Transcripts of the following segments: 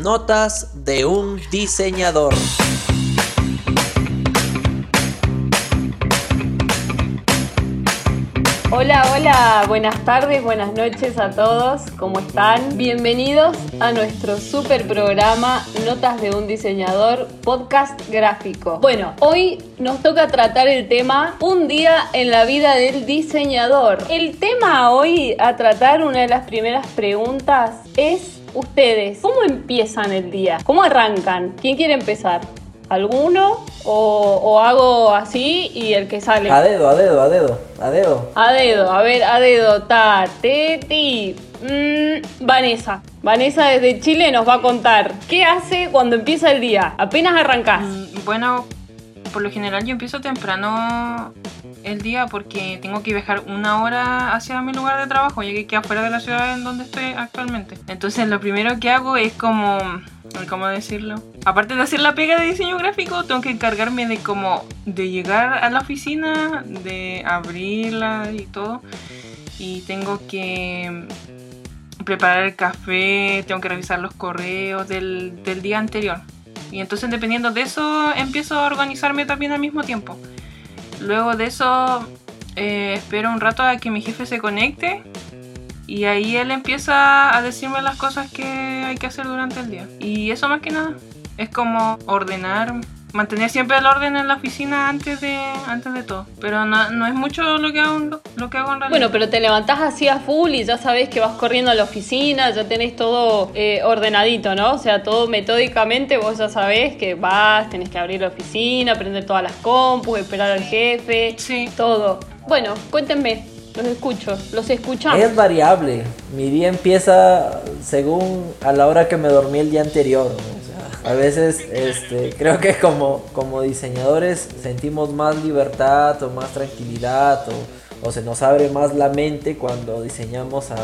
Notas de un diseñador. Hola, hola, buenas tardes, buenas noches a todos, ¿cómo están? Bienvenidos a nuestro super programa Notas de un diseñador, podcast gráfico. Bueno, hoy nos toca tratar el tema Un día en la vida del diseñador. El tema hoy a tratar, una de las primeras preguntas es ustedes, ¿cómo empiezan el día? ¿Cómo arrancan? ¿Quién quiere empezar? ¿Alguno? O, hago así y el que sale. A dedo, a dedo, a dedo, a dedo. A dedo, a ver, a dedo, ta, te, ti. Mm, Vanessa. Vanessa desde Chile nos va a contar qué hace cuando empieza el día. Apenas arrancás. Mm, bueno, por lo general yo empiezo temprano el día porque tengo que viajar una hora hacia mi lugar de trabajo, ya que queda fuera de la ciudad en donde estoy actualmente. Entonces lo primero que hago es como, ¿cómo decirlo? Aparte de hacer la pega de diseño gráfico, tengo que encargarme de como de llegar a la oficina, de abrirla y todo. Y tengo que preparar el café, tengo que revisar los correos del, del día anterior. Y entonces dependiendo de eso empiezo a organizarme también al mismo tiempo. Luego de eso eh, espero un rato a que mi jefe se conecte y ahí él empieza a decirme las cosas que hay que hacer durante el día. Y eso más que nada es como ordenar mantener siempre el orden en la oficina antes de antes de todo. Pero no, es mucho lo que hago, lo que hago en realidad. Bueno, pero te levantás así a full y ya sabes que vas corriendo a la oficina, ya tenés todo eh, ordenadito, ¿no? O sea, todo metódicamente vos ya sabés que vas, tenés que abrir la oficina, prender todas las compus, esperar al jefe, sí. todo. Bueno, cuéntenme. Los escucho, los escuchamos. Es variable. Mi día empieza según a la hora que me dormí el día anterior. A veces este, creo que como, como diseñadores sentimos más libertad o más tranquilidad o, o se nos abre más la mente cuando diseñamos a,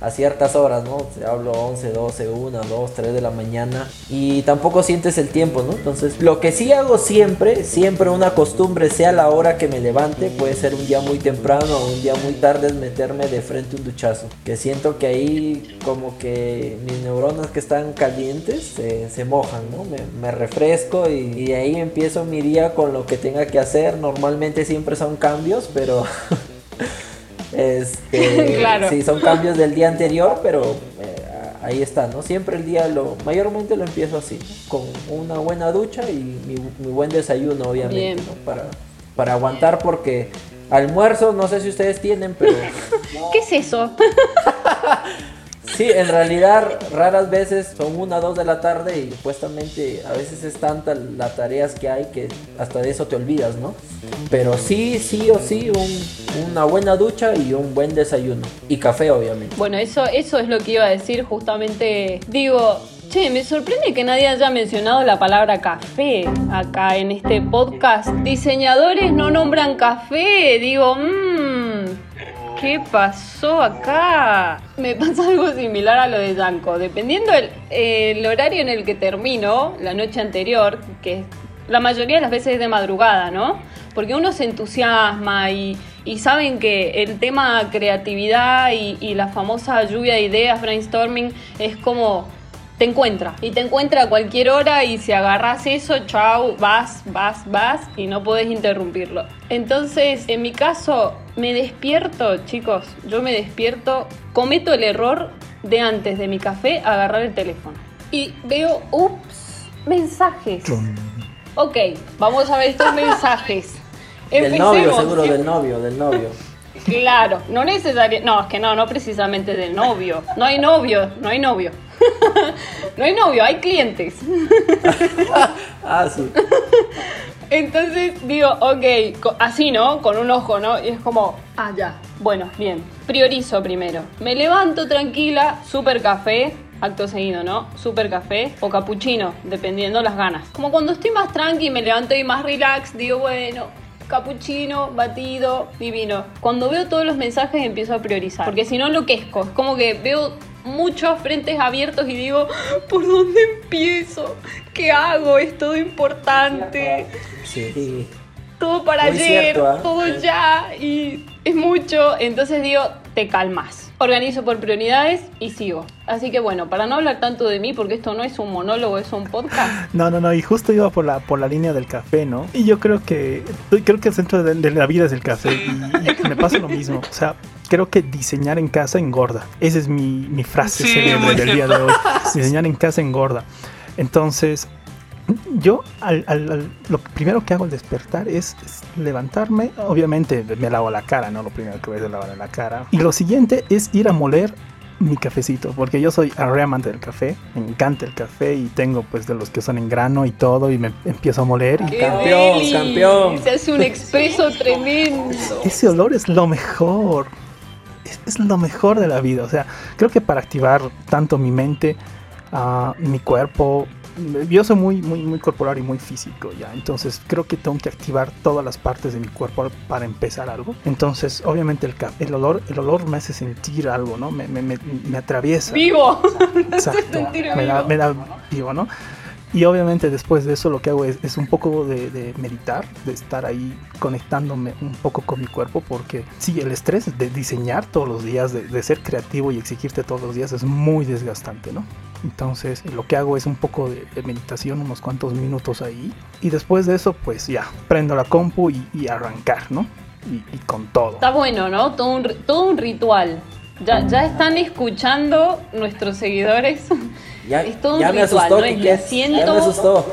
a ciertas horas, ¿no? Te hablo 11, 12, 1, 2, 3 de la mañana y tampoco sientes el tiempo, ¿no? Entonces, lo que sí hago siempre, siempre una costumbre, sea la hora que me levante, puede ser un día muy temprano o un día muy tarde, es meterme de frente un duchazo. Que siento que ahí como que mis neuronas que están calientes se, mojan, ¿no? Me, refresco y ahí empiezo mi día con lo que tenga que hacer. Normalmente siempre son cambios, pero... Este, claro. Sí, son cambios del día anterior, pero eh, ahí está, ¿no? Siempre el día lo, mayormente lo empiezo así, con una buena ducha y mi, buen desayuno, obviamente, Para, para aguantar porque almuerzo, no sé si ustedes tienen, pero... ¿Qué es eso? Sí, en realidad raras veces son una, dos de la tarde y supuestamente a veces es tanta las tareas que hay que hasta de eso te olvidas, ¿no? Pero sí, sí o sí, una buena ducha y un buen desayuno. Y café, obviamente. Bueno, eso, eso es lo que iba a decir justamente. Digo, Che, me sorprende que nadie haya mencionado la palabra café acá en este podcast. Diseñadores no nombran café. Digo, mmm, ¿qué pasó acá? Me pasa algo similar a lo de Yanko. Dependiendo el, horario en el que termino, la noche anterior, que la mayoría de las veces es de madrugada, ¿no? Porque uno se entusiasma y, saben que el tema creatividad y, y la famosa lluvia de ideas, brainstorming, es como te encuentra. Y te encuentra a cualquier hora y si agarras eso, chau, vas, vas, vas y no puedes interrumpirlo. Entonces, en mi caso, me despierto, chicos, yo me despierto, cometo el error de antes de mi café agarrar el teléfono. Y veo, ups, mensajes. Ok, vamos a ver estos mensajes. Del novio, seguro, del novio, del novio. Claro, no necesariamente, no, es que no, no precisamente del novio. No hay novio, no hay novio. no hay novio, hay clientes. ah, sí. Entonces digo, ok, así, ¿no? Con un ojo, ¿no? Y es como, ah, ya. Bueno, bien. Priorizo primero. Me levanto tranquila, super café, acto seguido, ¿no? Super café o capuchino, dependiendo las ganas. Como cuando estoy más tranqui, me levanto y más relax, digo, bueno, capuchino, batido, divino. Cuando veo todos los mensajes empiezo a priorizar, porque si no enloquezco. Es como que veo muchos frentes abiertos y digo, ¿por dónde empiezo? ¿Qué hago? Es todo importante. Sí. Todo para ayer, ¿ah? todo ya y es mucho. Entonces digo, te calmas. Organizo por prioridades y sigo. Así que bueno, para no hablar tanto de mí, porque esto no es un monólogo, es un podcast. No, no, no, y justo iba por la, por la línea del café, ¿no? Y yo creo que, creo que el centro de, de la vida es el café y, me pasa lo mismo. O sea, creo que diseñar en casa engorda. Esa es mi, mi frase Sí, célebre muy del día de hoy. Diseñar en casa engorda. Entonces, yo al, al- al- lo primero que hago al despertar es, es levantarme. Obviamente me lavo la cara, ¿no? Lo primero que voy a hacer es lavar la cara. Y lo siguiente es ir a moler mi cafecito, porque yo soy re amante del café, me encanta el café y tengo pues de los que son en grano y todo y me empiezo a moler y ¡Qué Campeón, deli! campeón. Se hace un expreso tremendo. ese olor es lo mejor. Es, es lo mejor de la vida. O sea, creo que para activar tanto mi mente, ah, mi cuerpo. Yo soy muy, muy, muy corporal y muy físico ya. Entonces creo que tengo que activar todas las partes de mi cuerpo para empezar algo. Entonces, obviamente el, el olor, el olor me hace sentir algo, ¿no? Me, me, me, me atraviesa. Vivo. Exacto. sentir Me da, me da vivo, ¿no? Y obviamente después de eso lo que hago es, es un poco de, de meditar, de estar ahí conectándome un poco con mi cuerpo, porque sí, el estrés de diseñar todos los días, de, de ser creativo y exigirte todos los días es muy desgastante, ¿no? Entonces lo que hago es un poco de, de meditación, unos cuantos minutos ahí, y después de eso pues ya, prendo la compu y, y arrancar, ¿no? Y, y con todo. Está bueno, ¿no? Todo un, todo un ritual. Ya, ya están escuchando nuestros seguidores. Ya, Es todo un me ritual, asustó, ¿no? Es me siento- Ya me asustó.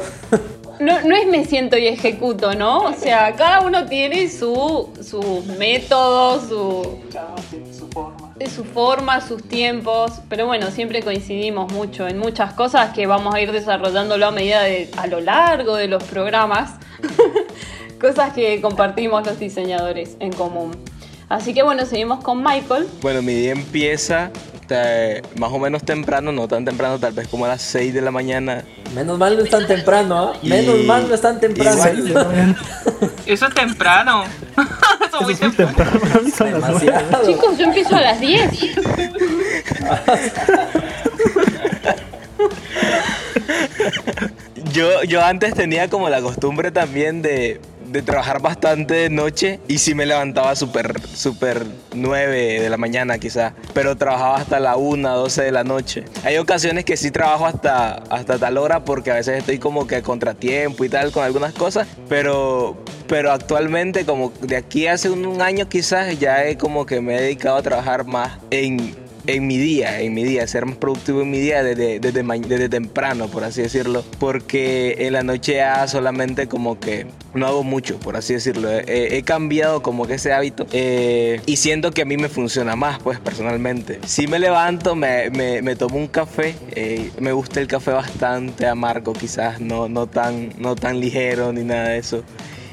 No, no es me siento y ejecuto, ¿no? O sea, cada uno tiene su, su método, su, de su forma, sus tiempos, pero bueno, siempre coincidimos mucho en muchas cosas que vamos a ir desarrollándolo a medida de, a lo largo de los programas, cosas que compartimos los diseñadores en común. Así que bueno, seguimos con Michael. Bueno, mi día empieza eh, más o menos temprano, no tan temprano, tal vez como a las 6 de la mañana. Menos mal no es tan temprano, ¿ah? Menos Y- mal no es tan temprano. igual- Eso es temprano. Eso Eso muy es muy temprano. Chicos, yo empiezo a las 10. Yo, yo antes tenía como la costumbre también de, de trabajar bastante de noche y sí me levantaba súper, súper 9 de la mañana quizás, pero trabajaba hasta la 1, 12 de la noche. Hay ocasiones que sí trabajo hasta, hasta tal hora porque a veces estoy como que a contratiempo y tal con algunas cosas, pero, pero actualmente como de aquí hace un, un año quizás ya he como que me he dedicado a trabajar más en en mi día, en mi día, ser más productivo en mi día desde, desde, temprano, por así decirlo, porque en la noche ya solamente como que no hago mucho, por así decirlo. He, cambiado como que ese hábito eh, y siento que a mí me funciona más, pues personalmente. Si me levanto, me, me, me tomo un café, eh, me gusta el café bastante amargo, quizás no, no, tan, no tan ligero ni nada de eso.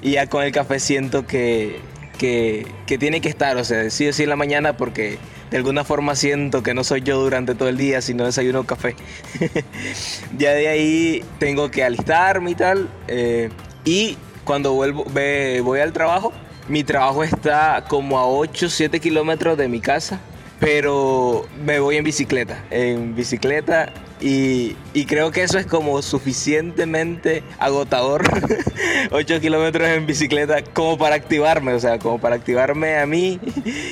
Y ya con el café siento que, que, que tiene que estar, o sea, sí o sí en la mañana porque de alguna forma siento que no soy yo durante todo el día si no desayuno café. ya de ahí tengo que alistarme y tal. eh, y cuando vuelvo, ve- voy al trabajo, mi trabajo está como a 8, 7 kilómetros de mi casa. Pero me voy en bicicleta, en bicicleta y, y creo que eso es como suficientemente agotador, 8 kilómetros en bicicleta, como para activarme, o sea, como para activarme a mí,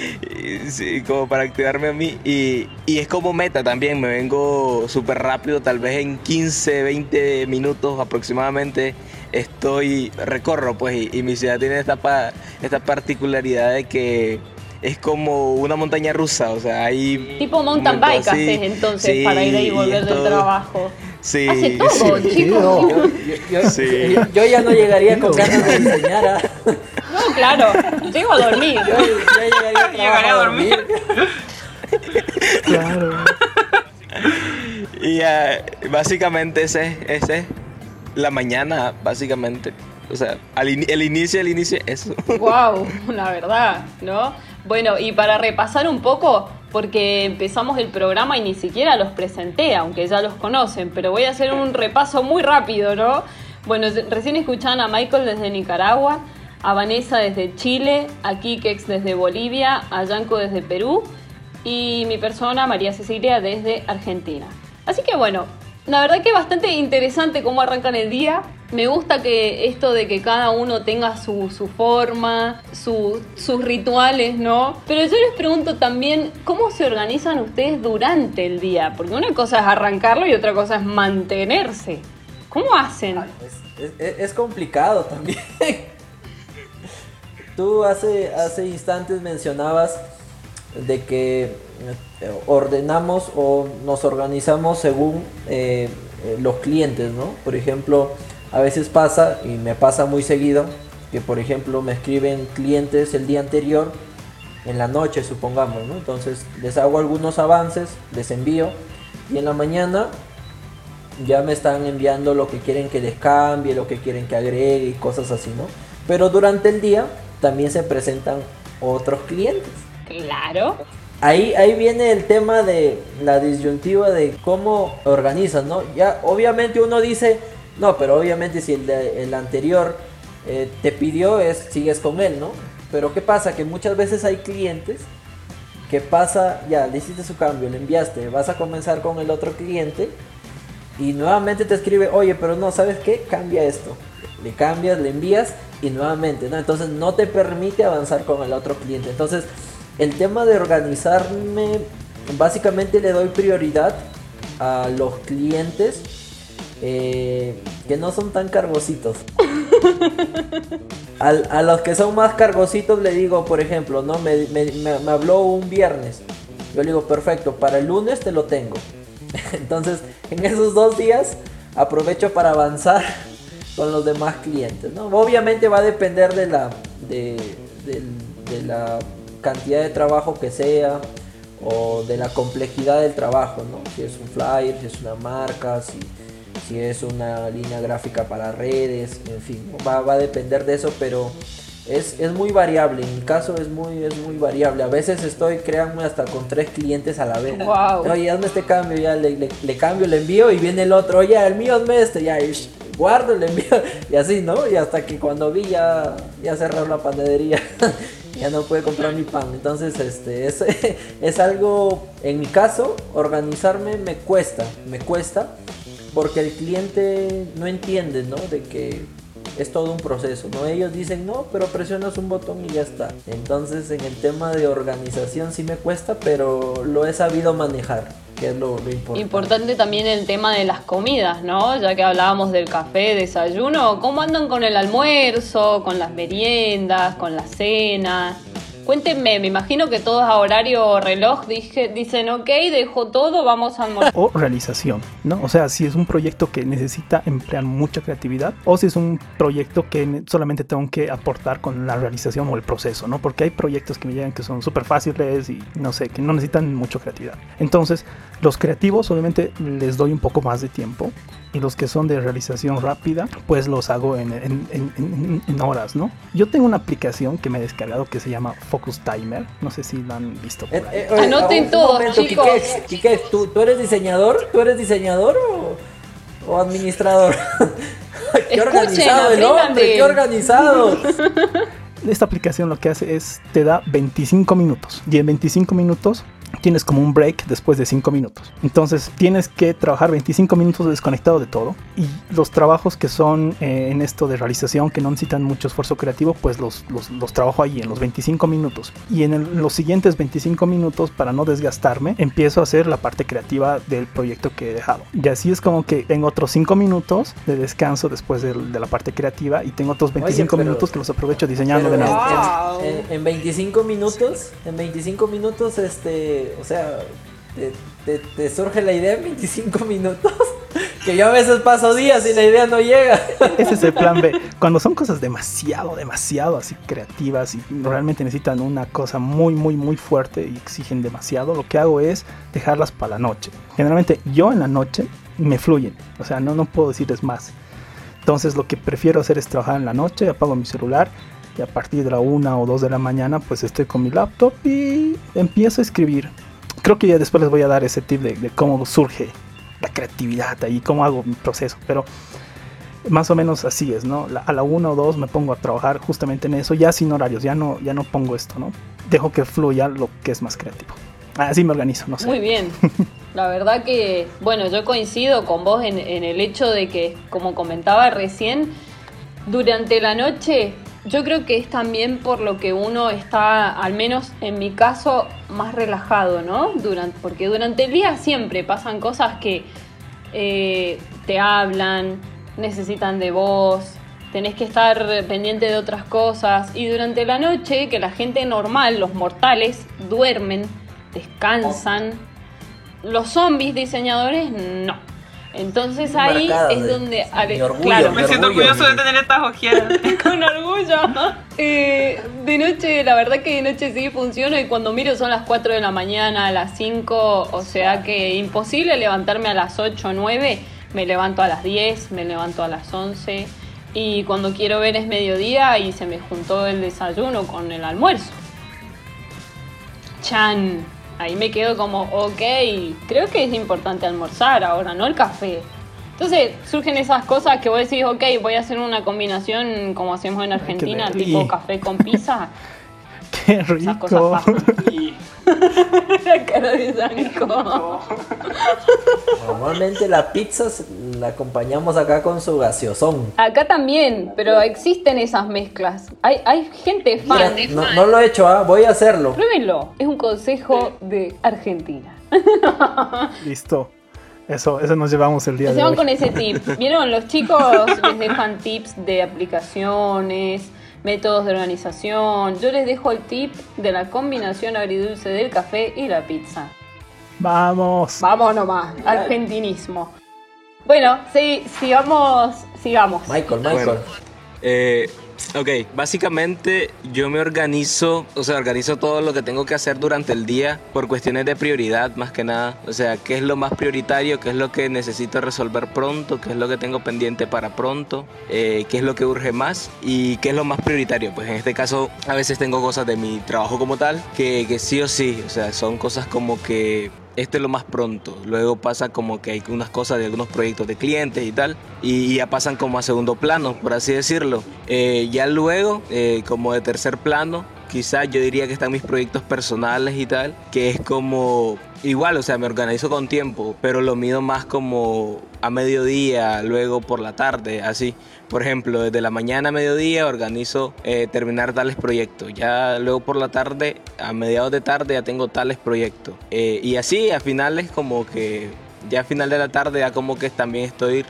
sí, como para activarme a mí. Y, y es como meta también, me vengo súper rápido, tal vez en 15, 20 minutos aproximadamente estoy, recorro pues, y, y mi ciudad tiene esta, pa- esta particularidad de que es como una montaña rusa, o sea, hay... Tipo mountain bike así, haces entonces sí, para ir ahí y volver del trabajo. Sí, Hace todo, sí. chicos. Yo, yo- yo- Sí. yo- yo ya no llegaría con ganas de diseñar. ¿ah? No, claro, llego a dormir. Yo, yo llegaría a, a dormir. Claro. Y ya, básicamente ese es, la mañana, básicamente. O sea, al ini- el inicio, el inicio, eso. Wow, la verdad, ¿no? Bueno, y para repasar un poco, porque empezamos el programa y ni siquiera los presenté, aunque ya los conocen, pero voy a hacer un repaso muy rápido, ¿no? Bueno, recién escuchaban a Michael desde Nicaragua, a Vanessa desde Chile, a Kikex desde Bolivia, a Yanko desde Perú y mi persona, María Cecilia, desde Argentina. Así que bueno, la verdad que bastante interesante cómo arrancan el día. Me gusta que esto de que cada uno tenga su, su forma, su- sus rituales, ¿no? Pero yo les pregunto también, ¿cómo se organizan ustedes durante el día? Porque una cosa es arrancarlo y otra cosa es mantenerse. ¿Cómo hacen? Es complicado también. Tú hace, hace instantes mencionabas de que eh, ordenamos o nos organizamos según eh, eh, los clientes, ¿no? Por ejemplo, a veces pasa, y me pasa muy seguido, que por ejemplo me escriben clientes el día anterior, en la noche supongamos, ¿no? Entonces les hago algunos avances, les envío, y en la mañana ya me están enviando lo que quieren que les cambie, lo que quieren que agregue y cosas así, ¿no? Pero durante el día también se presentan otros clientes. Claro. Ahí, ahí viene el tema de la disyuntiva de cómo organizas, ¿no? Ya obviamente uno dice, no, pero obviamente si el, el anterior eh, te pidió, es, sigues con él, ¿no? Pero ¿qué pasa? Que muchas veces hay clientes que pasa, ya, le hiciste su cambio, le enviaste, vas a comenzar con el otro cliente y nuevamente te escribe, oye, pero no, ¿sabes qué? Cambia esto. Le cambias, le envías y nuevamente, ¿no? Entonces no te permite avanzar con el otro cliente. Entonces, el tema de organizarme, básicamente le doy prioridad a los clientes eh, que no son tan cargositos. Al- a los que son más cargositos le digo, por ejemplo, no me, me- me- habló un viernes. Yo le digo, perfecto, para el lunes te lo tengo. Entonces, en esos dos días aprovecho para avanzar con los demás clientes. ¿no? Obviamente va a depender de la, de, de la cantidad de trabajo que sea o de la complejidad del trabajo. ¿no? Si es un flyer, si es una marca, si, si es una línea gráfica para redes, en fin, va, va a depender de eso, pero es, es muy variable. En mi caso es muy, es muy variable. A veces estoy, créanme, hasta con tres clientes a la vez. Guau. Oye, hazme este cambio, ya le, le- le cambio, le envío y viene el otro. Oye, el mío hazme este, ya y, guardo, le envío. Y así, ¿no? Y hasta que cuando vi ya, ya cerraron la panadería. ya no puede comprar mi pan. Entonces, este, es, es algo, en mi caso, organizarme me cuesta, me cuesta, porque el cliente no entiende, ¿no? De que es todo un proceso, ¿no? Ellos dicen, no, pero presionas un botón y ya está. Entonces, en el tema de organización sí me cuesta, pero lo he sabido manejar, que es lo, importante. Importante también el tema de las comidas, ¿no? Ya que hablábamos del café, desayuno, ¿cómo andan con el almuerzo, con las meriendas, con la cena? Cuéntenme, me imagino que todos a horario reloj dije, dicen, ok, dejo todo, vamos a almorzar. o realización, ¿no? O sea, si es un proyecto que necesita emplear mucha creatividad o si es un proyecto que solamente tengo que aportar con la realización o el proceso, ¿no? Porque hay proyectos que me llegan que son súper fáciles y no sé, que no necesitan mucha creatividad. Entonces, los creativos obviamente les doy un poco más de tiempo y los que son de realización rápida, pues los hago en, en- en- en- en horas, ¿no? Yo tengo una aplicación que me he descargado que se llama Focus Timer, no sé si la han visto por Eh, ahí. eh, oye, Anoten un todos, momento, chicos. Quique, Quique, ¿tú, ¿tú eres diseñador? ¿Tú eres diseñador o, o administrador? ¡Qué Escuchen, organizado el hombre! ¡Qué organizado! Esta aplicación lo que hace es te da 25 minutos y en 25 minutos tienes como un break después de 5 minutos. Entonces tienes que trabajar 25 minutos desconectado de todo y los trabajos que son eh, en esto de realización que no necesitan mucho esfuerzo creativo pues los, los, los trabajo ahí en los 25 minutos y en el- los siguientes 25 minutos para no desgastarme empiezo a hacer la parte creativa del proyecto que he dejado. Y así es como que tengo otros 5 minutos de descanso después del- de, la parte creativa y tengo otros 25 pero- minutos que los aprovecho diseñando de nuevo. en- en- en 25 minutos, en 25 minutos, este, o sea, te, te- surge la idea en 25 minutos. Que yo a veces paso días y la idea no llega. Ese es el plan B. Cuando son cosas demasiado, demasiado así creativas y realmente necesitan una cosa muy, muy, muy fuerte y exigen demasiado, lo que hago es dejarlas para la noche. Generalmente yo en la noche me fluyen. O sea, no, no puedo decirles más. Entonces lo que prefiero hacer es trabajar en la noche, apago mi celular y a partir de la una o dos de la mañana pues estoy con mi laptop y empiezo a escribir. Creo que ya después les voy a dar ese tip de, de cómo surge la creatividad ahí, cómo hago mi proceso, pero más o menos así es, ¿no? A la una o dos me pongo a trabajar justamente en eso, ya sin horarios, ya no, ya no pongo esto, ¿no? Dejo que fluya lo que es más creativo. Así me organizo, no sé. Muy bien. La verdad que, bueno, yo coincido con vos en, en el hecho de que, como comentaba recién, durante la noche yo creo que es también por lo que uno está, al menos en mi caso, más relajado, ¿no? Durante, porque durante el día siempre pasan cosas que eh, te hablan, necesitan de vos, tenés que estar pendiente de otras cosas. Y durante la noche, que la gente normal, los mortales, duermen, descansan. Los zombies diseñadores, no. Entonces ahí es de- donde... mi orgullo, claro, Me siento orgullo, orgulloso de tener estas ojeras. con orgullo. Eh, de noche, la verdad que de noche sí funciona y cuando miro son las 4 de la mañana, a las 5, o sea que imposible levantarme a las 8 o 9, me levanto a las 10, me levanto a las 11 y cuando quiero ver es mediodía y se me juntó el desayuno con el almuerzo. Chan, ahí me quedo como, ok, creo que es importante almorzar ahora, no el café. Entonces surgen esas cosas que vos decís, ok, voy a hacer una combinación como hacemos en Argentina, tipo café con pizza. Qué Esas cosas. La cara de Sanco. Normalmente la pizza la acompañamos acá con su gaseosón. Acá también, pero existen esas mezclas. Hay, hay gente Mira, fan. no, no lo he hecho, ¿ah? voy a hacerlo. Pruébenlo. Es un consejo de Argentina. Listo. Eso, eso nos llevamos el día Se de van hoy. con ese tip. ¿Vieron? Los chicos les dejan tips de aplicaciones, métodos de organización. Yo les dejo el tip de la combinación agridulce del café y la pizza. Vamos. Vamos nomás, argentinismo. Bueno, sí, sigamos, sigamos. Michael, Michael. Bueno, eh, ok, básicamente yo me organizo, o sea, organizo todo lo que tengo que hacer durante el día por cuestiones de prioridad más que nada. O sea, qué es lo más prioritario, qué es lo que necesito resolver pronto, qué es lo que tengo pendiente para pronto, eh, qué es lo que urge más y qué es lo más prioritario. Pues en este caso a veces tengo cosas de mi trabajo como tal que, que sí o sí, o sea, son cosas como que esto es lo más pronto. Luego pasa como que hay unas cosas de algunos proyectos de clientes y tal, y ya pasan como a segundo plano, por así decirlo. Eh, ya luego, eh, como de tercer plano, quizás yo diría que están mis proyectos personales y tal, que es como igual, o sea, me organizo con tiempo, pero lo mido más como a mediodía, luego por la tarde, así. Por ejemplo, desde la mañana a mediodía organizo eh, terminar tales proyectos. Ya luego por la tarde, a mediados de tarde ya tengo tales proyectos. Eh, y así a finales como que, ya a final de la tarde ya como que también estoy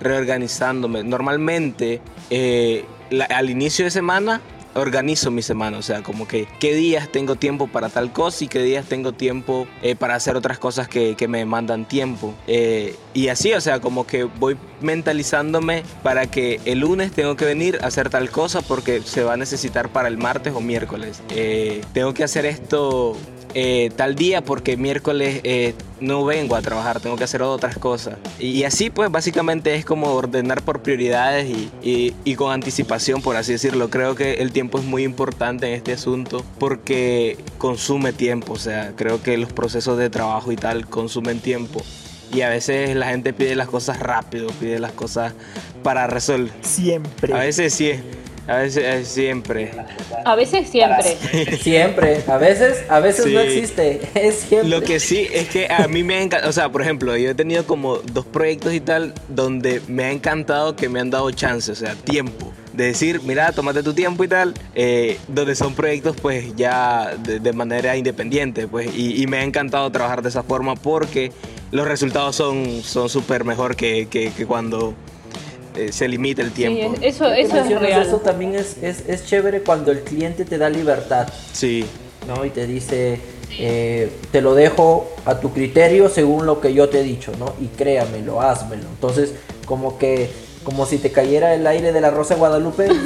reorganizándome. Normalmente eh, al inicio de semana organizo mi semana, o sea, como que qué días tengo tiempo para tal cosa y qué días tengo tiempo eh, para hacer otras cosas que, que me demandan tiempo. Eh, y así, o sea, como que voy mentalizándome para que el lunes tengo que venir a hacer tal cosa porque se va a necesitar para el martes o miércoles. Eh, tengo que hacer esto eh, tal día porque miércoles eh, no vengo a trabajar, tengo que hacer otras cosas. Y, y así pues básicamente es como ordenar por prioridades y, y- y con anticipación, por así decirlo. Creo que el tiempo es muy importante en este asunto porque consume tiempo, o sea, creo que los procesos de trabajo y tal consumen tiempo. Y a veces la gente pide las cosas rápido, pide las cosas para resolver. Siempre. A veces sí, a veces eh, siempre. A veces siempre. Siempre, a veces, a veces no Sí. existe, es siempre. Lo que sí es que a mí me ha encantado, o sea, por ejemplo, yo he tenido como dos proyectos y tal donde me ha encantado que me han dado chance, o sea, tiempo. De decir, mira, tómate tu tiempo y tal, eh, donde son proyectos pues ya de, de manera independiente, pues, y, y me ha encantado trabajar de esa forma porque los resultados son son súper mejor que, que- que cuando eh, se limita el Sí, tiempo. eso, es real. Eso también es, es, es chévere cuando el cliente te da libertad, Sí, ¿no? Y te dice, eh, te lo dejo a tu criterio según lo que yo te he dicho, ¿no? Y créamelo, házmelo. Entonces, como que, como si te cayera el aire de la Rosa de Guadalupe.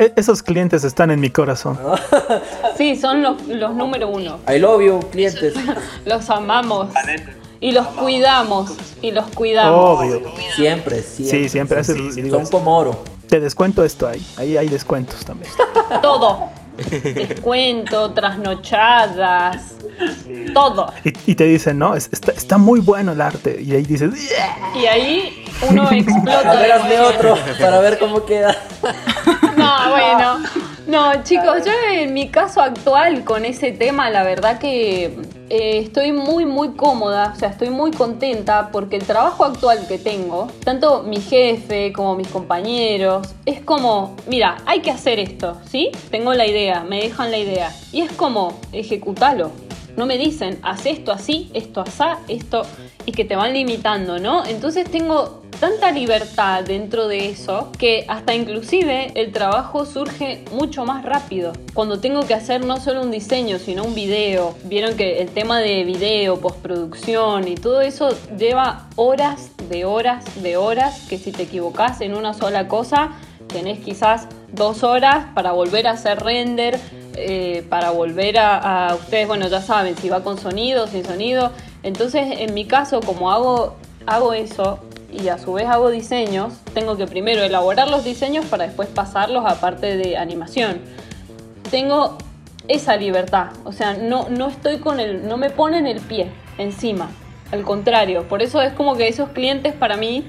E- esos clientes están en mi corazón. Sí, son los, los número uno. I love you, clientes. Los amamos. Y los cuidamos. Y los cuidamos. Obvio. Siempre, siempre. Sí, siempre. Son, Ese- digo, son como oro. Te descuento esto ahí. Ahí hay descuentos también. Todo. Descuento, trasnochadas. Todo. Y, y te dicen, no, es- está, está muy bueno el arte. Y ahí dices, "Yeah". Y ahí uno explota. A ver, hazme otro para ver cómo queda. No, bueno. No, chicos, yo en mi caso actual con ese tema, la verdad que eh, estoy muy muy cómoda, o sea, estoy muy contenta porque el trabajo actual que tengo, tanto mi jefe como mis compañeros, es como, mira, hay que hacer esto, ¿sí? Tengo la idea, me dejan la idea. Y es como, ejecutalo. No me dicen, haz esto así, esto asá, esto, y que te van limitando, ¿no? Entonces tengo tanta libertad dentro de eso que hasta inclusive el trabajo surge mucho más rápido. Cuando tengo que hacer no solo un diseño, sino un video. Vieron que el tema de video, postproducción y todo eso lleva horas de horas de horas que si te equivocas en una sola cosa, tenés quizás dos horas para volver a hacer render, eh, para volver a, a, ustedes, bueno, ya saben, si va con sonido, sin sonido. Entonces, en mi caso, como hago, hago eso, y a su vez hago diseños, tengo que primero elaborar los diseños para después pasarlos a parte de animación. Tengo esa libertad, o sea, no, no estoy con el, no me ponen el pie encima, al contrario, por eso es como que esos clientes para mí,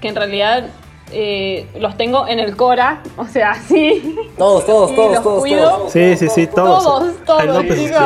que en realidad eh, los tengo en el Cora, o sea, sí. Todos, todos, todos, todos, todos. Sí, sí, sí, todos. Todos, todos, chicos.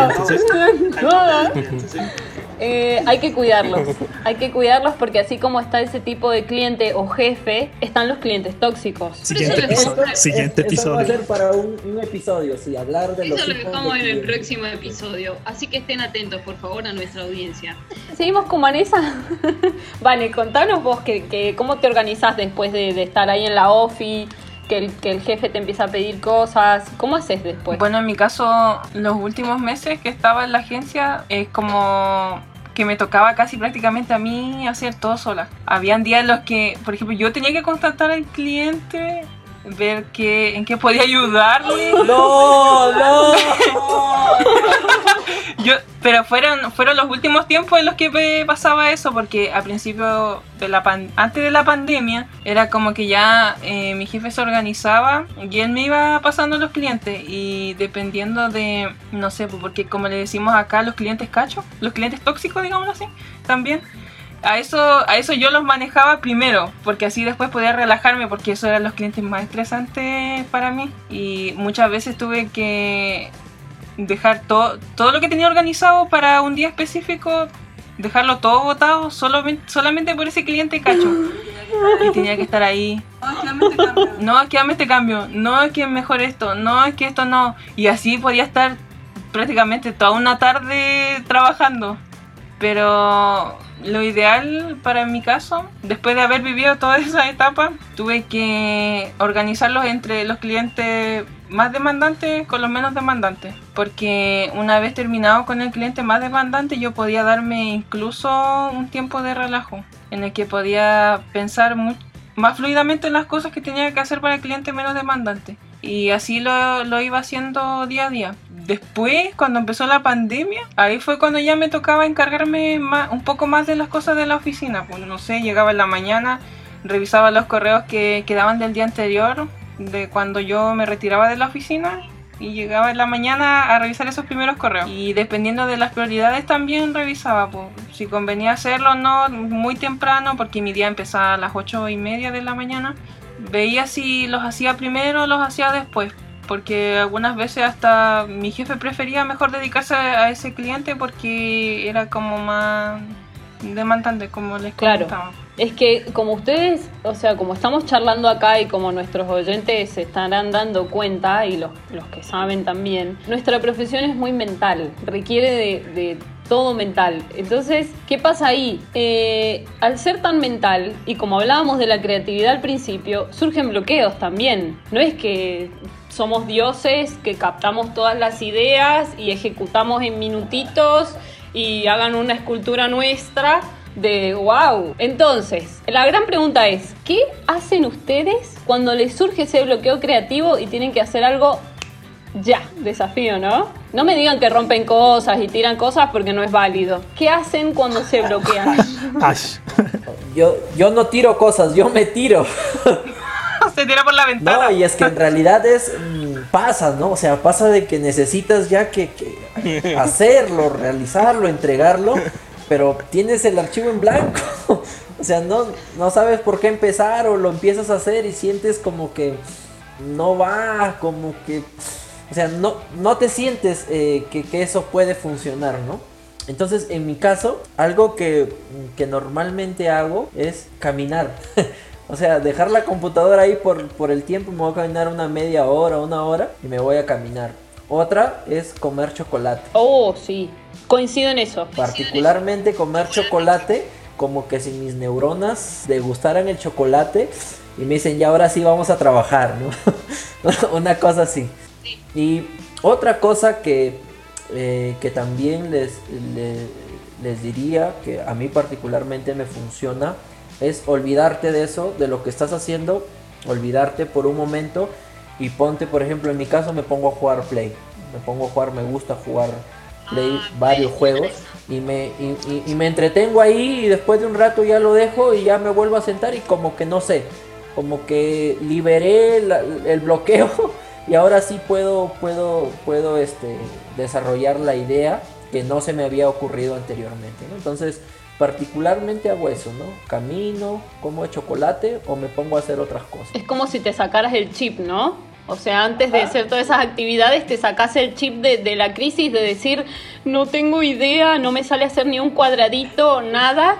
Eh, hay que cuidarlos. Hay que cuidarlos porque así como está ese tipo de cliente o jefe, están los clientes tóxicos. Siguiente episodio. Siguiente episodio. va a ser para un, episodio, sí, hablar de los Eso lo dejamos en el próximo episodio. Así que estén atentos, por favor, a nuestra audiencia. Seguimos con Vanessa. vale, contanos vos que, cómo te organizás después de, de estar ahí en la OFI que el, que el jefe te empieza a pedir cosas? ¿Cómo haces después? Bueno, en mi caso, los últimos meses que estaba en la agencia es como que me tocaba casi prácticamente a mí hacer todo sola. Habían días en los que, por ejemplo, yo tenía que contactar al cliente ver qué, en qué podía ayudarle. No, no. Yo, pero fueron, fueron los últimos tiempos en los que me pasaba eso, porque al principio, de la antes de la pandemia, era como que ya eh, mi jefe se organizaba y él me iba pasando los clientes y dependiendo de, no sé, porque como le decimos acá, los clientes cachos, los clientes tóxicos, digámoslo así, también a eso, a eso yo los manejaba primero, porque así después podía relajarme, porque eso eran los clientes más estresantes para mí. Y muchas veces tuve que dejar todo, todo lo que tenía organizado para un día específico, dejarlo todo votado solamente, solamente por ese cliente cacho. Y tenía que estar ahí. No, es que dame este cambio. No, es que mejor esto. No, es que esto no. Y así podía estar prácticamente toda una tarde trabajando. Pero lo ideal para mi caso, después de haber vivido toda esa etapa, tuve que organizarlos entre los clientes más demandantes con los menos demandantes. Porque una vez terminado con el cliente más demandante, yo podía darme incluso un tiempo de relajo, en el que podía pensar más fluidamente en las cosas que tenía que hacer para el cliente menos demandante. Y así lo, lo iba haciendo día a día después, cuando empezó la pandemia, ahí fue cuando ya me tocaba encargarme un poco más de las cosas de la oficina. Pues no sé, llegaba en la mañana, revisaba los correos que quedaban del día anterior, de cuando yo me retiraba de la oficina. Y llegaba en la mañana a revisar esos primeros correos. Y dependiendo de las prioridades también revisaba pues, si convenía hacerlo o no muy temprano, porque mi día empezaba a las ocho y media de la mañana. Veía si los hacía primero o los hacía después porque algunas veces hasta mi jefe prefería mejor dedicarse a ese cliente porque era como más demandante, como les claro. Es que como ustedes, o sea, como estamos charlando acá y como nuestros oyentes se estarán dando cuenta y los, los que saben también, nuestra profesión es muy mental, requiere de, de todo mental. Entonces, ¿qué pasa ahí? Eh, al ser tan mental, y como hablábamos de la creatividad al principio, surgen bloqueos también. No es que somos dioses que captamos todas las ideas y ejecutamos en minutitos y hagan una escultura nuestra de wow. Entonces, la gran pregunta es, ¿qué hacen ustedes cuando les surge ese bloqueo creativo y tienen que hacer algo ya? Desafío, ¿no? No me digan que rompen cosas y tiran cosas porque no es válido. ¿Qué hacen cuando se bloquean? yo, yo no tiro cosas, yo me tiro. se tira por la ventana. No, y es que en realidad es mm, pasa, ¿no? O sea, pasa de que necesitas ya que hacerlo, realizarlo, entregarlo pero tienes el archivo en blanco. o sea, no, no sabes por qué empezar o lo empiezas a hacer y sientes como que no va, como que... O sea, no, no te sientes eh, que, eso puede funcionar, ¿no? Entonces, en mi caso, algo que, que normalmente hago es caminar. O sea, dejar la computadora ahí por, por el tiempo, me voy a caminar una media hora, una hora y me voy a caminar. Otra es comer chocolate. Oh, sí. Coincido en eso. Particularmente comer chocolate, como que si mis neuronas degustaran el chocolate y me dicen, ya ahora sí vamos a trabajar, ¿no? Una cosa así. Y otra cosa que, eh, que también les, les, les diría, que a mí particularmente me funciona, es olvidarte de eso, de lo que estás haciendo, olvidarte por un momento y ponte, por ejemplo, en mi caso me pongo a jugar Play. Me pongo a jugar, me gusta jugar Play, varios juegos y me, y, y- y me entretengo ahí y después de un rato ya lo dejo y ya me vuelvo a sentar y como que no sé, como que liberé la- el bloqueo y ahora sí puedo, puedo, puedo este, desarrollar la idea que no se me había ocurrido anteriormente. ¿no? Entonces, particularmente hago eso, ¿no? Camino, como chocolate o me pongo a hacer otras cosas. Es como si te sacaras el chip, ¿no? O sea, antes de hacer todas esas actividades, te sacas el chip de, de la crisis, de decir, no tengo idea, no me sale a hacer ni un cuadradito, nada.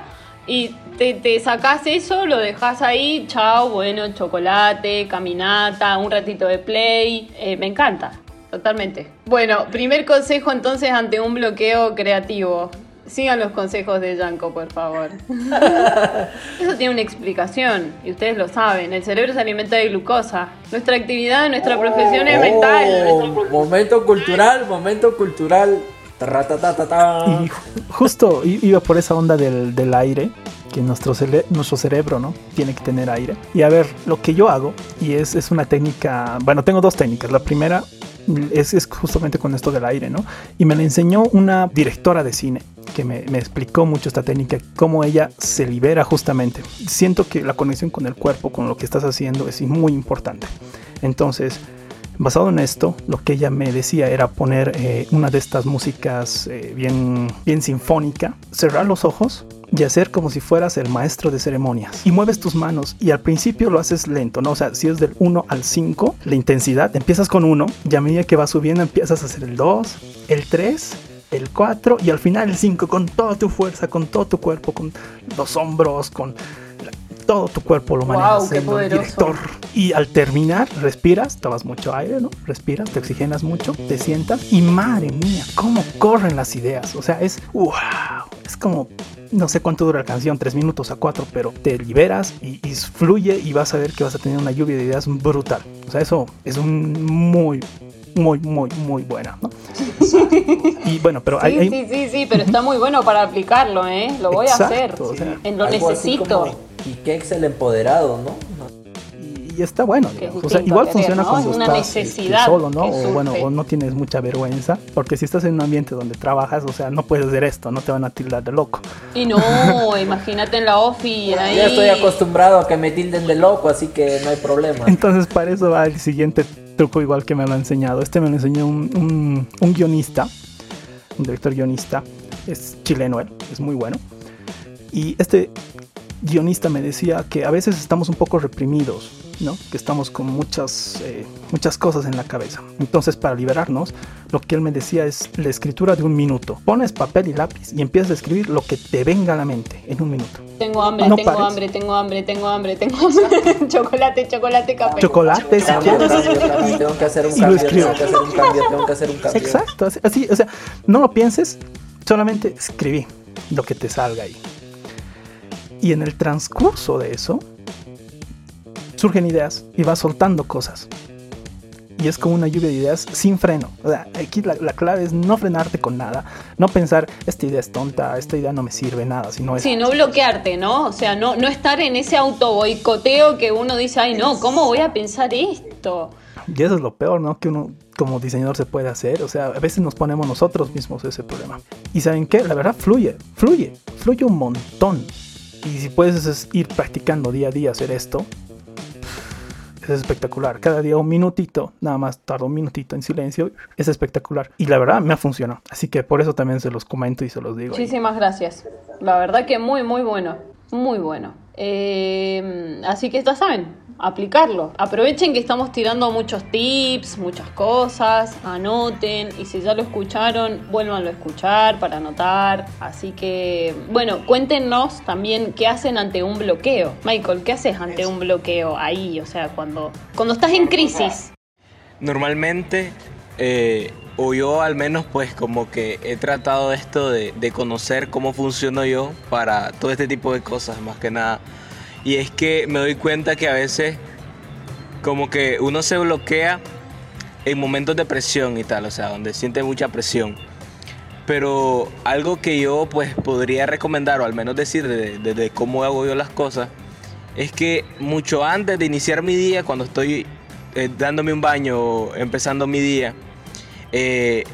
Y te, te sacas eso, lo dejas ahí, chao, bueno, chocolate, caminata, un ratito de play. Eh, me encanta, totalmente. Bueno, primer consejo entonces ante un bloqueo creativo. Sigan los consejos de Yanko, por favor. Eso tiene una explicación, y ustedes lo saben. El cerebro se alimenta de glucosa. Nuestra actividad, nuestra profesión es mental. Oh, momento cultural, momento cultural. Y ju- justo iba por esa onda del, del aire, que nuestro, nuestro cerebro ¿no? tiene que tener aire. Y a ver, lo que yo hago, y es, es una técnica, bueno, tengo dos técnicas. La primera es, es justamente con esto del aire, ¿no? Y me la enseñó una directora de cine que me, me explicó mucho esta técnica, cómo ella se libera justamente. Siento que la conexión con el cuerpo, con lo que estás haciendo, es muy importante. Entonces, Basado en esto, lo que ella me decía era poner eh, una de estas músicas eh, bien, bien sinfónica, cerrar los ojos y hacer como si fueras el maestro de ceremonias. Y mueves tus manos y al principio lo haces lento, ¿no? O sea, si es del 1 al 5, la intensidad, empiezas con 1 y a medida que va subiendo empiezas a hacer el 2, el 3, el 4 y al final el 5 con toda tu fuerza, con todo tu cuerpo, con los hombros, con todo tu cuerpo lo manejas. qué el poderoso. director. Y al terminar, respiras, tomas mucho aire, ¿no? Respiras, te oxigenas mucho, te sientas y madre mía, cómo corren las ideas. O sea, es wow. Es como, no sé cuánto dura la canción, tres minutos a cuatro, pero te liberas y, y fluye y vas a ver que vas a tener una lluvia de ideas brutal. O sea, eso es un muy, muy, muy, muy buena, ¿no? Y bueno, pero Sí, hay- sí, sí, sí, pero está muy bueno para aplicarlo, ¿eh? Lo voy a hacer. Exacto, o sea, En lo necesito. como Y Kex el empoderado, ¿no? y está bueno, digamos. O sea, igual querer, funciona ¿no? cuando Es una estás eh, necesidad solo, ¿no? O bueno, o no tienes mucha vergüenza, porque si estás en un ambiente donde trabajas, o sea, no puedes hacer esto, no te van a tildar de loco. Y no, imagínate en la ofi, ahí. Ya estoy acostumbrado a que me tilden de loco, así que no hay problema. Entonces, para eso va el siguiente truco igual que me lo ha enseñado. Este me lo enseñó un, un- un guionista, un director guionista, es chileno él, es muy bueno. Y este guionista me decía que a veces estamos un poco reprimidos, ¿no? Que estamos con muchas, eh, muchas cosas en la cabeza. Entonces, para liberarnos, lo que él me decía es la escritura de un minuto. Pones papel y lápiz y empiezas a escribir lo que te venga a la mente en un minuto. Tengo hambre, No tengo pares. hambre, tengo hambre, tengo hambre, tengo hambre. chocolate, chocolate, café. Chocolate, si quieres. Tengo que hacer un Y lo cambio, tengo que hacer un cambio, tengo que hacer un cambio. Exacto, así, así, o sea, no lo pienses, solamente escribí lo que te salga ahí. Y en el transcurso de eso, surgen ideas y vas soltando cosas. Y es como una lluvia de ideas sin freno. O sea, aquí la, la clave es no frenarte con nada, no pensar, esta idea es tonta, esta idea no me sirve nada, sino es... Sí, no bloquearte, ¿no? O sea, no, no estar en ese auto boicoteo que uno dice, ay, no, ¿cómo voy a pensar esto? Y eso es lo peor, ¿no? Que uno como diseñador se puede hacer. O sea, a veces nos ponemos nosotros mismos ese problema. Y saben qué, la verdad fluye, fluye, fluye un montón. Y si puedes es ir practicando día a día hacer esto, es espectacular. Cada día un minutito, nada más tardo un minutito en silencio, es espectacular. Y la verdad me ha funcionado. Así que por eso también se los comento y se los digo. Muchísimas gracias. La verdad que muy, muy bueno. Muy bueno. Eh, así que ya saben, aplicarlo. Aprovechen que estamos tirando muchos tips, muchas cosas, anoten y si ya lo escucharon, vuélvanlo a escuchar para anotar. Así que, bueno, cuéntenos también qué hacen ante un bloqueo. Michael, ¿qué haces ante un bloqueo ahí? O sea, cuando, cuando estás en crisis. Normalmente, eh, o yo al menos pues como que he tratado esto de, de conocer cómo funciono yo para todo este tipo de cosas, más que nada. Y es que me doy cuenta que a veces como que uno se bloquea en momentos de presión y tal, o sea, donde siente mucha presión. Pero algo que yo pues podría recomendar, o al menos decir de, cómo hago yo las cosas, es que mucho antes de iniciar mi día, cuando estoy eh, dándome un baño o empezando mi día, eh,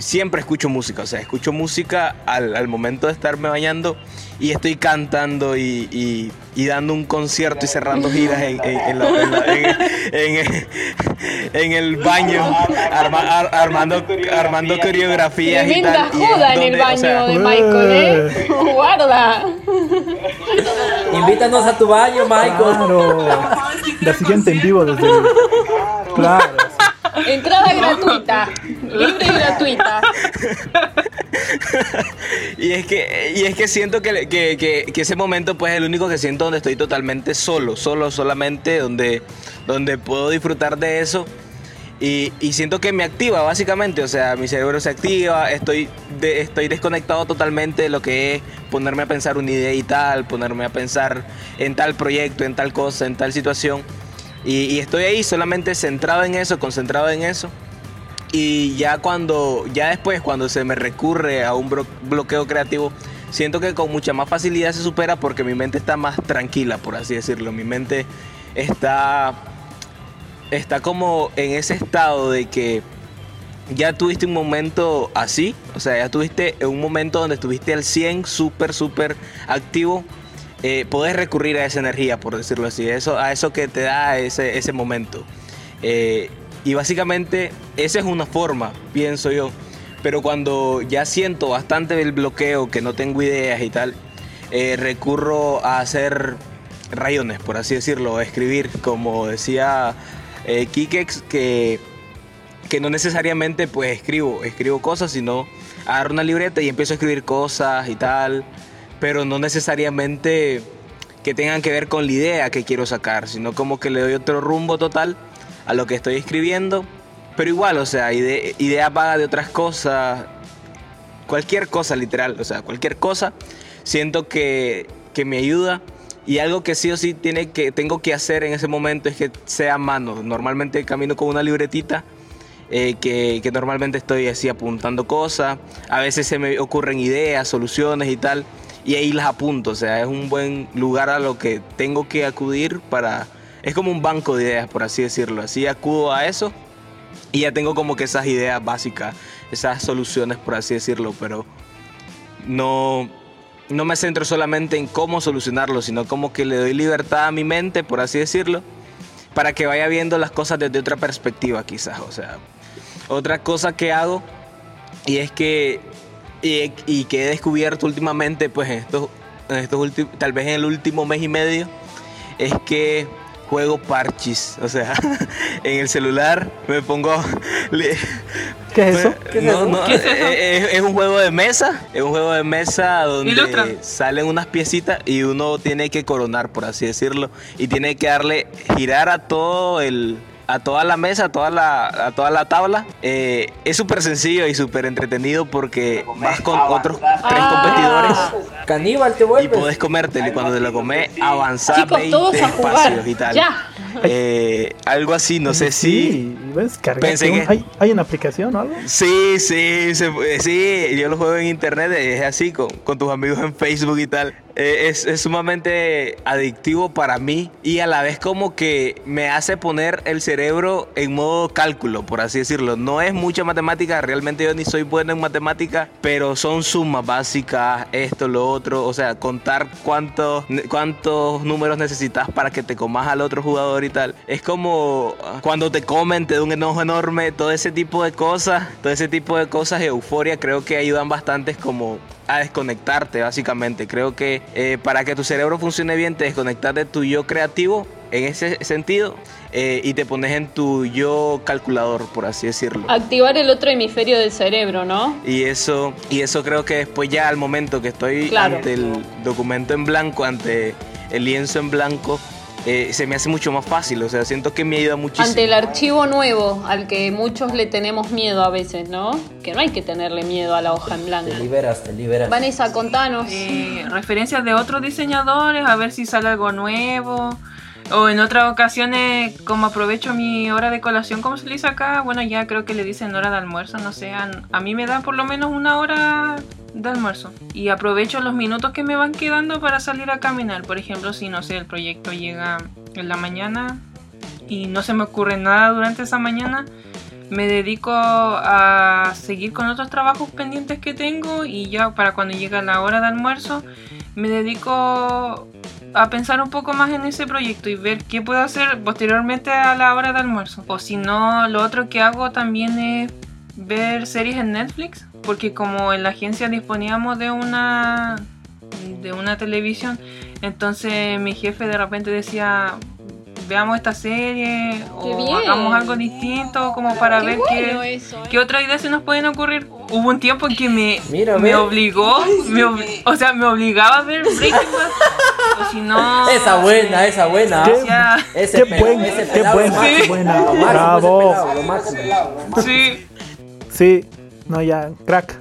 siempre escucho música, o sea, escucho música al, al momento de estarme bañando y estoy cantando y, y, dando un concierto y cerrando giras en, en, en, el baño, armando, armando coreografías. y tal, joda en el baño de Michael, ¿eh? Guarda. Invítanos a tu baño, Michael. Claro. La siguiente en vivo desde Claro. Entrada gratuita, libre y gratuita. y es que, y es que siento que, que, que, ese momento pues es el único que siento donde estoy totalmente solo, solo, solamente, donde, donde puedo disfrutar de eso. Y, y, siento que me activa básicamente, o sea, mi cerebro se activa, estoy, estoy desconectado totalmente de lo que es ponerme a pensar una idea y tal, ponerme a pensar en tal proyecto, en tal cosa, en tal situación. Y, estoy ahí solamente centrado en eso, concentrado en eso. Y ya cuando, ya después, cuando se me recurre a un bloqueo creativo, siento que con mucha más facilidad se supera porque mi mente está más tranquila, por así decirlo. Mi mente está, está como en ese estado de que ya tuviste un momento así, o sea, ya tuviste un momento donde estuviste al 100, súper, súper activo. Eh, podés recurrir a esa energía, por decirlo así, a eso que te da ese, ese momento. Eh, y básicamente esa es una forma, pienso yo. Pero cuando ya siento bastante el bloqueo, que no tengo ideas y tal, eh, recurro a hacer rayones, por así decirlo, a escribir, como decía eh, Kikex, que, que no necesariamente pues escribo, escribo cosas, sino agarro una libreta y empiezo a escribir cosas y tal, pero no necesariamente que tengan que ver con la idea que quiero sacar, sino como que le doy otro rumbo total a lo que estoy escribiendo. Pero igual, o sea, ide idea vaga de otras cosas, cualquier cosa literal, o sea, cualquier cosa, siento que, que me ayuda. Y algo que sí o sí tiene que, tengo que hacer en ese momento es que sea mano. Normalmente camino con una libretita eh, que, que, normalmente estoy así apuntando cosas. A veces se me ocurren ideas, soluciones y tal. Y ahí las apunto. O sea, es un buen lugar a lo que tengo que acudir para, es como un banco de ideas, por así decirlo. Así acudo a eso y ya tengo como que esas ideas básicas, esas soluciones, por así decirlo, pero no, no me centro solamente en cómo solucionarlo, sino como que le doy libertad a mi mente, por así decirlo, para que vaya viendo las cosas desde otra perspectiva quizás. O sea, otra cosa que hago y es que, y, que he descubierto últimamente, pues en estos, en estos últimos, tal vez en el último mes y medio, es que juego parchis. O sea, en el celular me pongo. ¿Qué es eso? es, un juego de mesa. Es un juego de mesa donde salen unas piecitas y uno tiene que coronar, por así decirlo. Y tiene que darle, girar a todo el a toda la mesa, a toda la, a toda la tabla. Eh, es súper sencillo y súper entretenido porque vas con otros tres competidores. Caníbal te vuelves. Y podés comértelo y cuando te lo comes avanzar 20 espacios y tal. Ya. Eh, algo así, no sé si. Pensé que... ¿Hay, ¿Hay, una aplicación o algo? Sí, sí, sí. Yo lo juego en internet, es así, con, con tus amigos en Facebook y tal. Eh, es, sumamente adictivo para mí y a la vez como que me hace poner el cerebro en modo cálculo, por así decirlo. No es mucha matemática, realmente yo ni soy bueno en matemática, pero son sumas básicas, esto, lo otro, o sea, contar cuántos, cuántos números necesitas para que te comas al otro jugador y tal. Es como cuando te comen, te da un enojo enorme, todo ese tipo de cosas, todo ese tipo de cosas, euforia, creo que ayudan bastante como a desconectarte, básicamente. Creo que eh, para que tu cerebro funcione bien, te desconectas de tu yo creativo en ese sentido eh, y te pones en tu yo calculador, por así decirlo. Activar el otro hemisferio del cerebro, ¿no? Y eso, y eso creo que después ya al momento que estoy Claro. ante el documento en blanco, ante el lienzo en blanco, eh, se me hace mucho más fácil. O sea, siento que me ayuda muchísimo. Ante el archivo nuevo, al que muchos le tenemos miedo a veces, ¿no? Que no hay que tenerle miedo a la hoja en blanco. Te liberas, te liberas. Vanessa, contanos. eh, referencias de otros diseñadores, a ver si sale algo nuevo. O en otras ocasiones, como aprovecho mi hora de colación, como se le dice acá, bueno, ya creo que le dicen hora de almuerzo, no sé, a, a mí me da por lo menos una hora de almuerzo. Y aprovecho los minutos que me van quedando para salir a caminar. Por ejemplo, si no sé, el proyecto llega en la mañana y no se me ocurre nada durante esa mañana, me dedico a seguir con otros trabajos pendientes que tengo y ya para cuando llega la hora de almuerzo me dedico a pensar un poco más en ese proyecto y ver qué puedo hacer posteriormente a la hora de almuerzo. O si no, lo otro que hago también es ver series en Netflix, porque como en la agencia disponíamos de una de una televisión, entonces mi jefe de repente decía veamos esta serie Qué o bien. hagamos algo distinto como para Qué ver bueno qué, eso, ¿eh? qué otra idea se nos pueden ocurrir. Hubo un tiempo en que me, Mira, me obligó, me o sea, me obligaba a ver Breaking Bad. O si no. Esa buena, esa buena. Qué- Ya, Ese Qué pelado, buen- ese qué buena, qué buena. Lo máximo, ese Bravo. pelado, lo máximo. sí. Sí, no, ya, crack.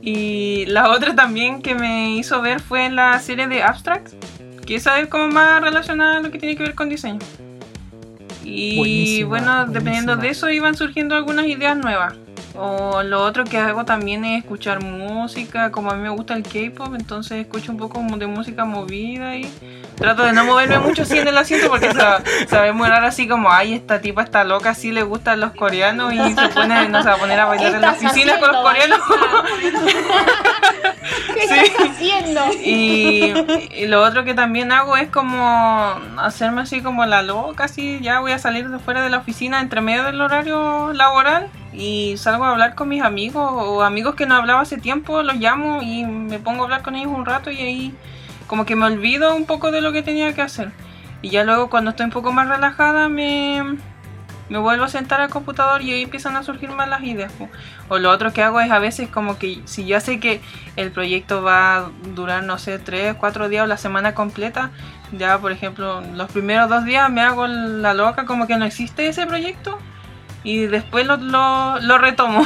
Y la otra también que me hizo ver fue la serie de Abstracts, que esa es como más relacionada a lo que tiene que ver con diseño. Y Buenísima, bueno, dependiendo de eso iban surgiendo algunas ideas nuevas. O lo otro que hago también es escuchar música, como a mí me gusta el K-pop, entonces escucho un poco de música movida y trato de no moverme mucho así en el asiento porque se, se va a demorar así como, ay, esta tipa está loca, sí le gustan los coreanos y se pone, no se va a poner a bailar en la oficina con los coreanos. ¿Qué Sí. estás haciendo? Y, y lo otro que también hago es como hacerme así como la loca, así ya voy a salir de fuera de la oficina entre medio del horario laboral y salgo a hablar con mis amigos o amigos que no hablaba hace tiempo, los llamo y me pongo a hablar con ellos un rato y ahí como que me olvido un poco de lo que tenía que hacer. Y ya luego cuando estoy un poco más relajada me, me vuelvo a sentar al computador y ahí empiezan a surgir más las ideas. O lo otro que hago es a veces como que si ya sé que el proyecto va a durar, no sé, tres, cuatro días o la semana completa, ya por ejemplo los primeros dos días me hago la loca como que no existe ese proyecto y después lo, lo, lo retomo.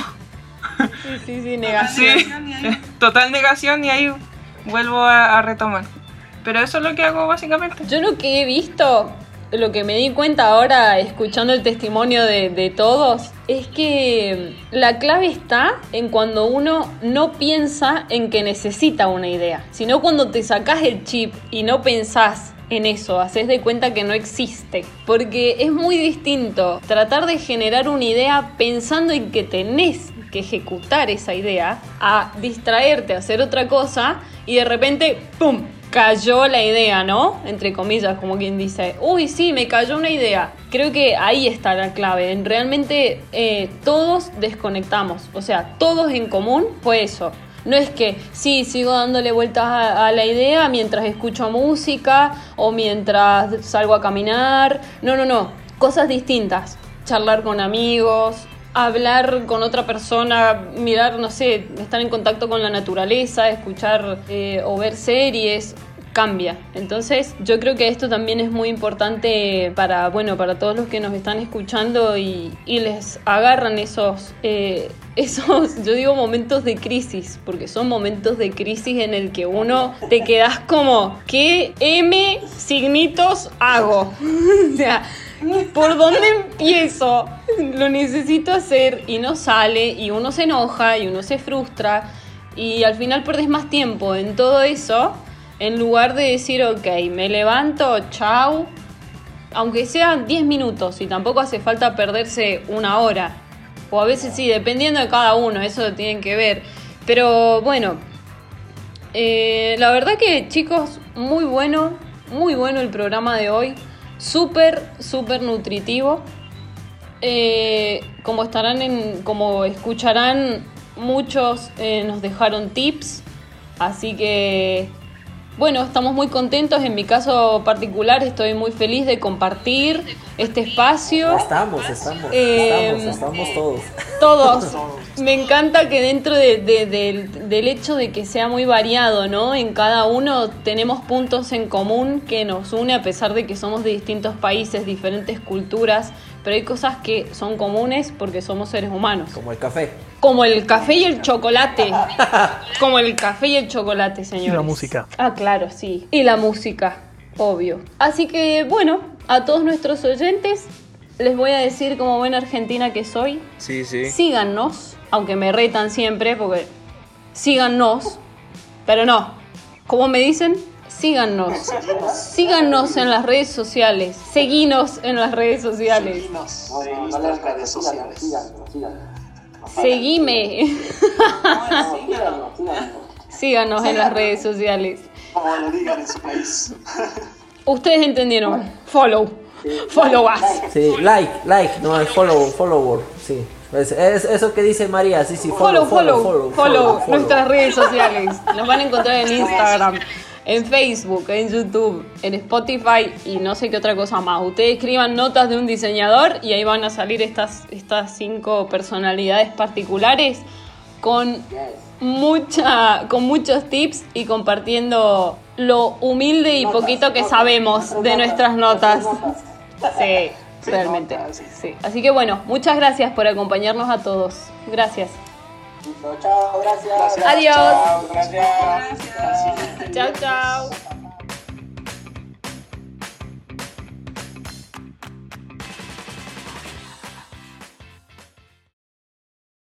Sí, sí, sí, negación. Sí, total negación y ahí vuelvo a, retomar. Pero eso es lo que hago básicamente. Yo lo que he visto, lo que me di cuenta ahora escuchando el testimonio de, de todos, es que la clave está en cuando uno no piensa en que necesita una idea, sino cuando te sacás el chip y no pensás en eso, haces de cuenta que no existe. Porque es muy distinto tratar de generar una idea pensando en que tenés que ejecutar esa idea a distraerte, a hacer otra cosa y de repente, ¡pum! cayó la idea, ¿no? Entre comillas, como quien dice, uy, sí, me cayó una idea. Creo que ahí está la clave. En realmente eh, todos desconectamos, o sea, todos en común fue eso. No es que sí, sigo dándole vueltas a, a la idea mientras escucho música o mientras salgo a caminar. No, no, no. Cosas distintas. Charlar con amigos, hablar con otra persona, mirar, no sé, estar en contacto con la naturaleza, escuchar eh, o ver series, cambia. Entonces, yo creo que esto también es muy importante para, bueno, para todos los que nos están escuchando y, y les agarran esos, eh, esos, yo digo momentos de crisis, porque son momentos de crisis en el que uno te quedas como, ¿qué M signitos hago? o sea, ¿Por dónde empiezo? Lo necesito hacer y no sale y uno se enoja y uno se frustra y al final perdés más tiempo en todo eso en lugar de decir, ok, me levanto, chau, aunque sean 10 minutos y tampoco hace falta perderse una hora. O a veces sí, dependiendo de cada uno, eso tienen que ver. Pero bueno, eh, la verdad que chicos, muy bueno, muy bueno el programa de hoy. Súper, súper nutritivo. Eh, como estarán en, como escucharán, muchos eh, nos dejaron tips. Así que bueno, estamos muy contentos. En mi caso particular estoy muy feliz de compartir este espacio. Estamos, estamos, Eh, estamos, estamos todos. Todos. Me encanta que dentro de- de- del- del hecho de que sea muy variado, ¿no? En cada uno tenemos puntos en común que nos une a pesar de que somos de distintos países, diferentes culturas, pero hay cosas que son comunes porque somos seres humanos. Como el café. Como el café y el chocolate. Como el café y el chocolate, señores. Y la música. Ah, claro, sí. Y la música, obvio. Así que, bueno, a todos nuestros oyentes les voy a decir como buena argentina que soy, Sí, sí. síganos, aunque me retan siempre porque síganos, pero no. ¿Cómo me dicen? Síganos. Síganos en las redes sociales. Seguinos en las redes sociales. Seguinos en nuestras redes sociales. Seguime. Síganos en las redes sociales. Como lo digan en su país. Ustedes entendieron. Follow. Follow us. Sí, like, like, no es follow, follower, sí. Es, es eso que dice María, sí, sí, Follow, follow, follow, follow, nuestras redes sociales. Nos van a encontrar en Instagram, en Facebook, en YouTube, en Spotify y no sé qué otra cosa más. Ustedes escriban notas de un diseñador y ahí van a salir estas, estas cinco personalidades particulares con mucha, con muchos tips y compartiendo lo humilde y poquito que sabemos de nuestras notas. Sí, realmente. Sí. Así que bueno, muchas gracias por acompañarnos a todos. Gracias. Chao, gracias. Adiós. Chao, gracias. Chao, chao.